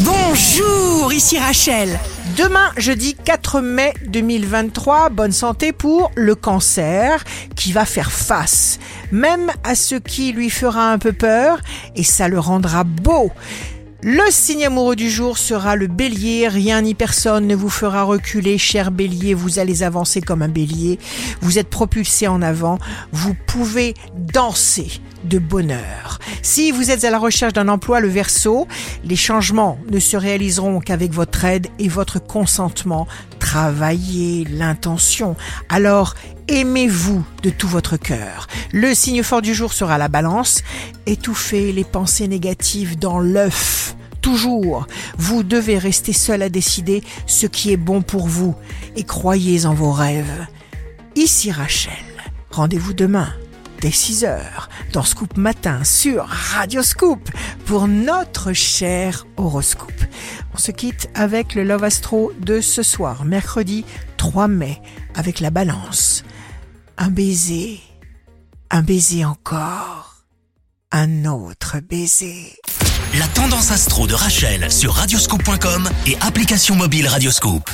Bonjour, ici Rachel. Demain, jeudi 4 mai 2023, bonne santé pour le cancer qui va faire face, même à ce qui lui fera un peu peur, et ça le rendra beau. Le signe amoureux du jour sera le bélier. Rien ni personne ne vous fera reculer, cher bélier. Vous allez avancer comme un bélier. Vous êtes propulsé en avant. Vous pouvez danser de bonheur. Si vous êtes à la recherche d'un emploi, le verso, les changements ne se réaliseront qu'avec votre aide et votre consentement. Travaillez l'intention. Alors, aimez-vous de tout votre cœur. Le signe fort du jour sera la balance. Étouffez les pensées négatives dans l'œuf. Toujours, vous devez rester seul à décider ce qui est bon pour vous et croyez en vos rêves. Ici Rachel, rendez-vous demain dès 6 heures dans Scoop Matin sur Radio Scoop pour notre cher horoscope. On se quitte avec le Love Astro de ce soir, mercredi 3 mai, avec la balance. Un baiser, un baiser encore, un autre baiser. La tendance astro de Rachel sur radioscope.com et application mobile Radioscope.